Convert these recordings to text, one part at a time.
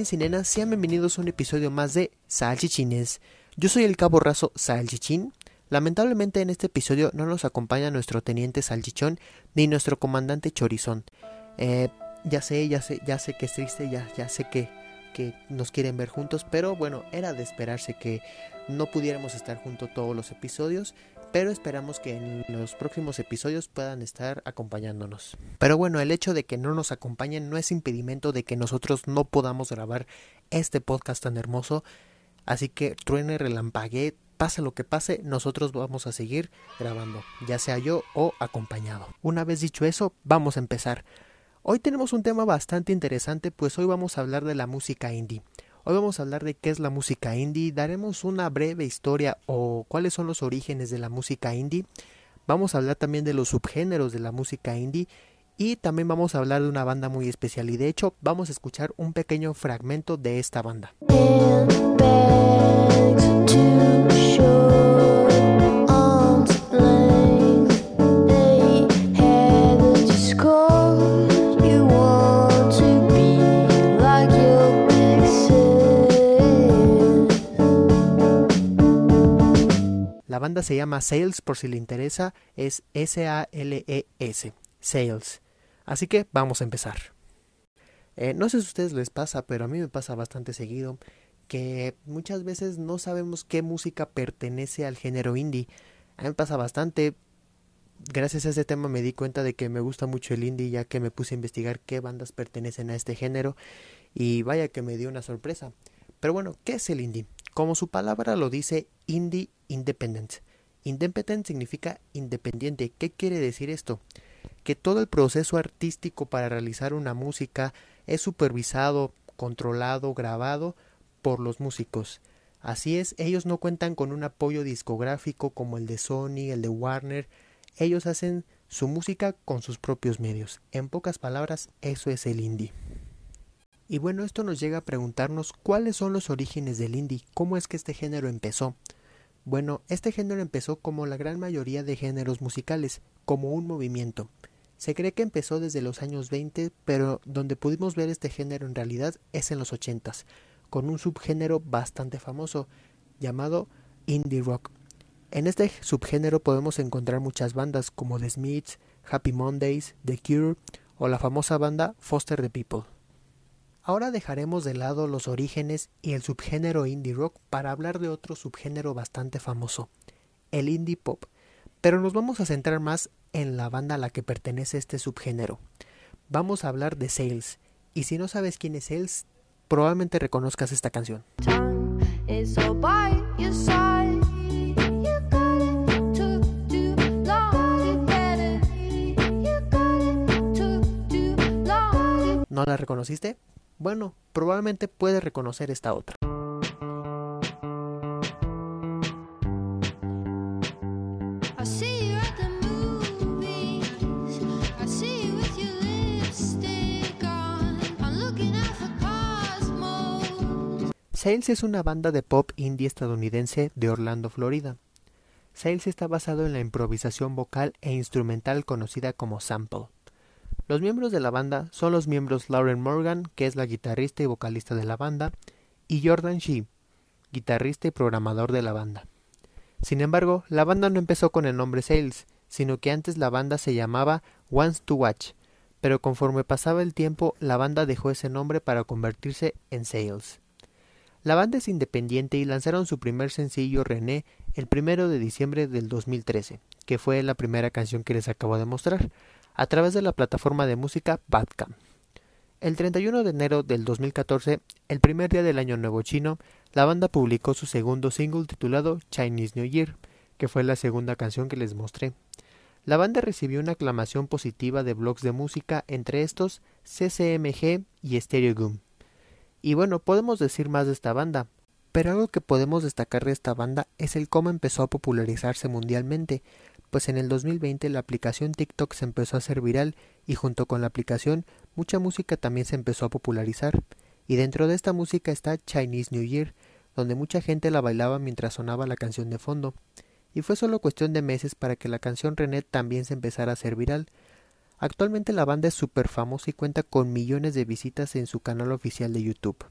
nenes y nenas, sean bienvenidos a un episodio más de Salchichines. Yo soy el cabo raso Salchichín. Lamentablemente en este episodio no nos acompaña nuestro teniente Salchichón ni nuestro comandante Chorizón. Eh, ya sé, ya sé, ya sé que es triste, ya, ya sé que, que nos quieren ver juntos, pero bueno, era de esperarse que no pudiéramos estar juntos todos los episodios, pero esperamos que en los próximos episodios puedan estar acompañándonos. Pero bueno, el hecho de que no nos acompañen no es impedimento de que nosotros no podamos grabar este podcast tan hermoso, así que truene, relampague, pase lo que pase, nosotros vamos a seguir grabando, ya sea yo o acompañado. Una vez dicho eso, vamos a empezar. Hoy tenemos un tema bastante interesante, pues hoy vamos a hablar de la música indie. Hoy vamos a hablar de qué es la música indie, daremos una breve historia o cuáles son los orígenes de la música indie. Vamos a hablar también de los subgéneros de la música indie y también vamos a hablar de una banda muy especial y de hecho vamos a escuchar un pequeño fragmento de esta banda. Banda se llama Sales, por si le interesa, es S-A-L-E-S, Sales. Así que vamos a empezar. Eh, no sé si a ustedes les pasa, pero a mí me pasa bastante seguido que muchas veces no sabemos qué música pertenece al género indie. A mí me pasa bastante. Gracias a este tema me di cuenta de que me gusta mucho el indie ya que me puse a investigar qué bandas pertenecen a este género y vaya que me dio una sorpresa. Pero bueno, ¿qué es el indie? Como su palabra lo dice, indie independent. Independent significa independiente. ¿Qué quiere decir esto? Que todo el proceso artístico para realizar una música es supervisado, controlado, grabado por los músicos. Así es, ellos no cuentan con un apoyo discográfico como el de Sony, el de Warner. Ellos hacen su música con sus propios medios. En pocas palabras, eso es el indie. Y bueno, esto nos llega a preguntarnos cuáles son los orígenes del indie, cómo es que este género empezó. Bueno, este género empezó como la gran mayoría de géneros musicales, como un movimiento. Se cree que empezó desde los años 20, pero donde pudimos ver este género en realidad es en los 80, con un subgénero bastante famoso llamado indie rock. En este subgénero podemos encontrar muchas bandas como The Smiths, Happy Mondays, The Cure o la famosa banda Foster the People. Ahora dejaremos de lado los orígenes y el subgénero indie rock para hablar de otro subgénero bastante famoso, el indie pop, pero nos vamos a centrar más en la banda a la que pertenece este subgénero. Vamos a hablar de Sales, y si no sabes quién es Sales, probablemente reconozcas esta canción. ¿No la reconociste? Bueno, probablemente puede reconocer esta otra. Sales es una banda de pop indie estadounidense de Orlando, Florida. Sales está basado en la improvisación vocal e instrumental conocida como sample. Los miembros de la banda son los miembros Lauren Morgan, que es la guitarrista y vocalista de la banda, y Jordan Shee, guitarrista y programador de la banda. Sin embargo, la banda no empezó con el nombre Sales, sino que antes la banda se llamaba Wants to Watch, pero conforme pasaba el tiempo la banda dejó ese nombre para convertirse en Sales. La banda es independiente y lanzaron su primer sencillo René el primero de diciembre del 2013, que fue la primera canción que les acabo de mostrar, a través de la plataforma de música Badcam. El 31 de enero del 2014, el primer día del año nuevo chino, la banda publicó su segundo single titulado Chinese New Year, que fue la segunda canción que les mostré. La banda recibió una aclamación positiva de blogs de música, entre estos CCMG y Stereo Goom. Y bueno, podemos decir más de esta banda, pero algo que podemos destacar de esta banda es el cómo empezó a popularizarse mundialmente, pues en el 2020 la aplicación TikTok se empezó a hacer viral y junto con la aplicación mucha música también se empezó a popularizar. Y dentro de esta música está Chinese New Year, donde mucha gente la bailaba mientras sonaba la canción de fondo. Y fue solo cuestión de meses para que la canción René también se empezara a hacer viral. Actualmente la banda es súper famosa y cuenta con millones de visitas en su canal oficial de YouTube.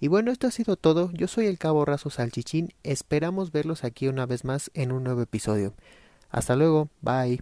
Y bueno, esto ha sido todo. Yo soy el Cabo Razo Salchichín. Esperamos verlos aquí una vez más en un nuevo episodio. Hasta luego. Bye.